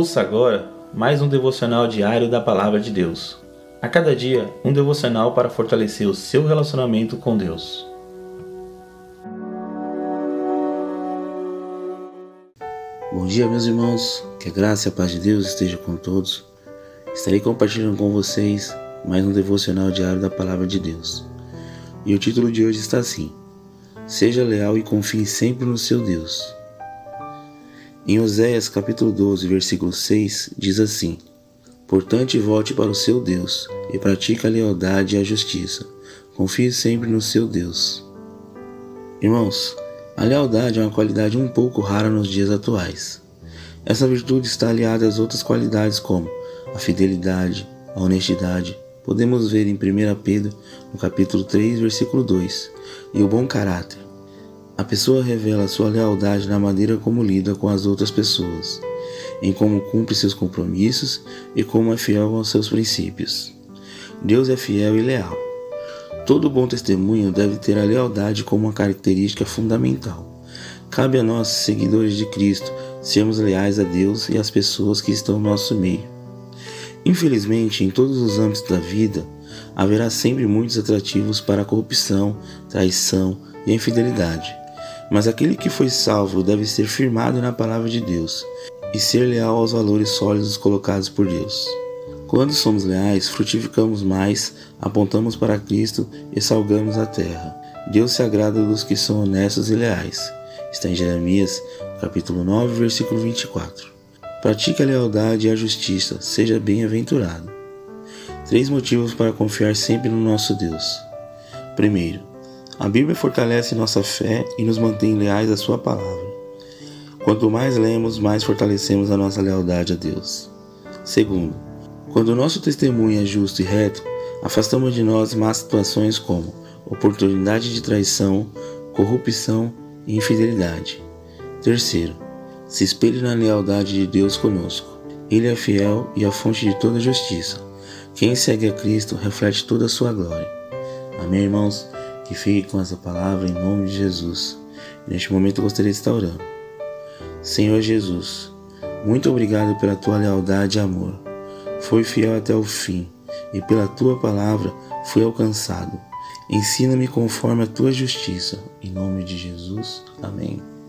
Ouça agora mais um devocional diário da Palavra de Deus. A cada dia, um devocional para fortalecer o seu relacionamento com Deus. Bom dia, meus irmãos. Que a graça e a paz de Deus esteja com todos. Estarei compartilhando com vocês mais um devocional diário da Palavra de Deus. E o título de hoje está assim: Seja leal e confie sempre no seu Deus. Em Oséias capítulo 12, versículo 6, diz assim: Portanto, volte para o seu Deus e pratique a lealdade e a justiça. Confie sempre no seu Deus. Irmãos, a lealdade é uma qualidade um pouco rara nos dias atuais. Essa virtude está aliada às outras qualidades como a fidelidade, a honestidade. Podemos ver em 1 Pedro, no capítulo 3, versículo 2, e o bom caráter. A pessoa revela sua lealdade na maneira como lida com as outras pessoas, em como cumpre seus compromissos e como é fiel aos seus princípios. Deus é fiel e leal. Todo bom testemunho deve ter a lealdade como uma característica fundamental. Cabe a nós, seguidores de Cristo, sermos leais a Deus e às pessoas que estão no nosso meio. Infelizmente, em todos os âmbitos da vida, haverá sempre muitos atrativos para a corrupção, traição e infidelidade. Mas aquele que foi salvo deve ser firmado na palavra de Deus e ser leal aos valores sólidos colocados por Deus. Quando somos leais, frutificamos mais, apontamos para Cristo e salgamos a terra. Deus se agrada dos que são honestos e leais. Está em Jeremias, capítulo 9, versículo 24. Pratique a lealdade e a justiça, seja bem-aventurado. Três motivos para confiar sempre no nosso Deus. Primeiro, a Bíblia fortalece nossa fé e nos mantém leais à Sua palavra. Quanto mais lemos, mais fortalecemos a nossa lealdade a Deus. Segundo, quando o nosso testemunho é justo e reto, afastamos de nós más situações como oportunidade de traição, corrupção e infidelidade. Terceiro, se espelhe na lealdade de Deus conosco. Ele é fiel e a fonte de toda justiça. Quem segue a Cristo reflete toda a sua glória. Amém, irmãos? Que fique com essa palavra em nome de Jesus. E neste momento eu gostaria de estar orando. Senhor Jesus, muito obrigado pela tua lealdade e amor. Foi fiel até o fim e pela tua palavra fui alcançado. Ensina-me conforme a tua justiça. Em nome de Jesus. Amém.